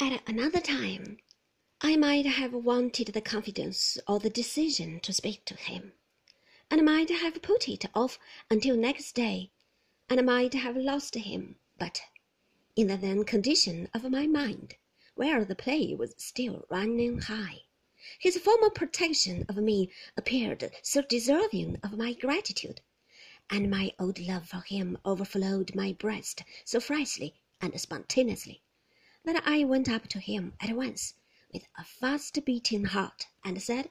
At another time, I might have wanted the confidence or the decision to speak to him, and might have put it off until next day, and might have lost him. But in the then condition of my mind, where the play was still running high, his former protection of me appeared so deserving of my gratitude, and my old love for him overflowed my breast so freshly and spontaneously, that I went up to him at once with a fast beating heart and said,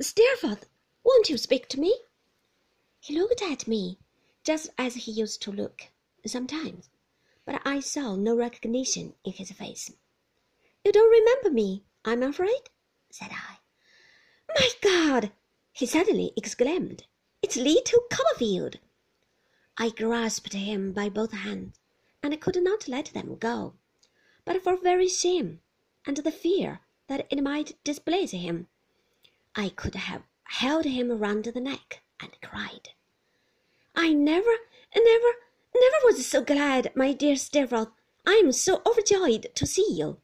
Steerforth, won't you speak to me? He looked at me just as he used to look sometimes, but I saw no recognition in his face. You don't remember me, I'm afraid, said I. My God! he suddenly exclaimed. It's little Copperfield. I grasped him by both hands, and I could not let them go, but for very shame and the fear that it might displease him. I could have held him round the neck and cried. I never, never, never was so glad, my dear Steerforth. I am so overjoyed to see you.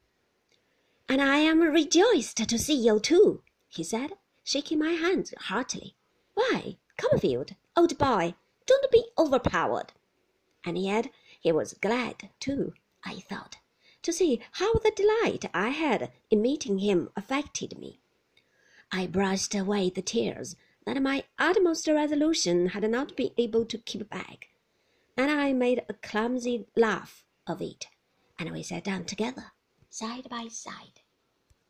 And I am rejoiced to see you too, he said, shaking my hand heartily. Why, Copperfield, old boy, don't be overpowered. And yet he was glad, too, I thought, to see how the delight I had in meeting him affected me. I brushed away the tears that my utmost resolution had not been able to keep back, and I made a clumsy laugh of it, and we sat down together, side by side.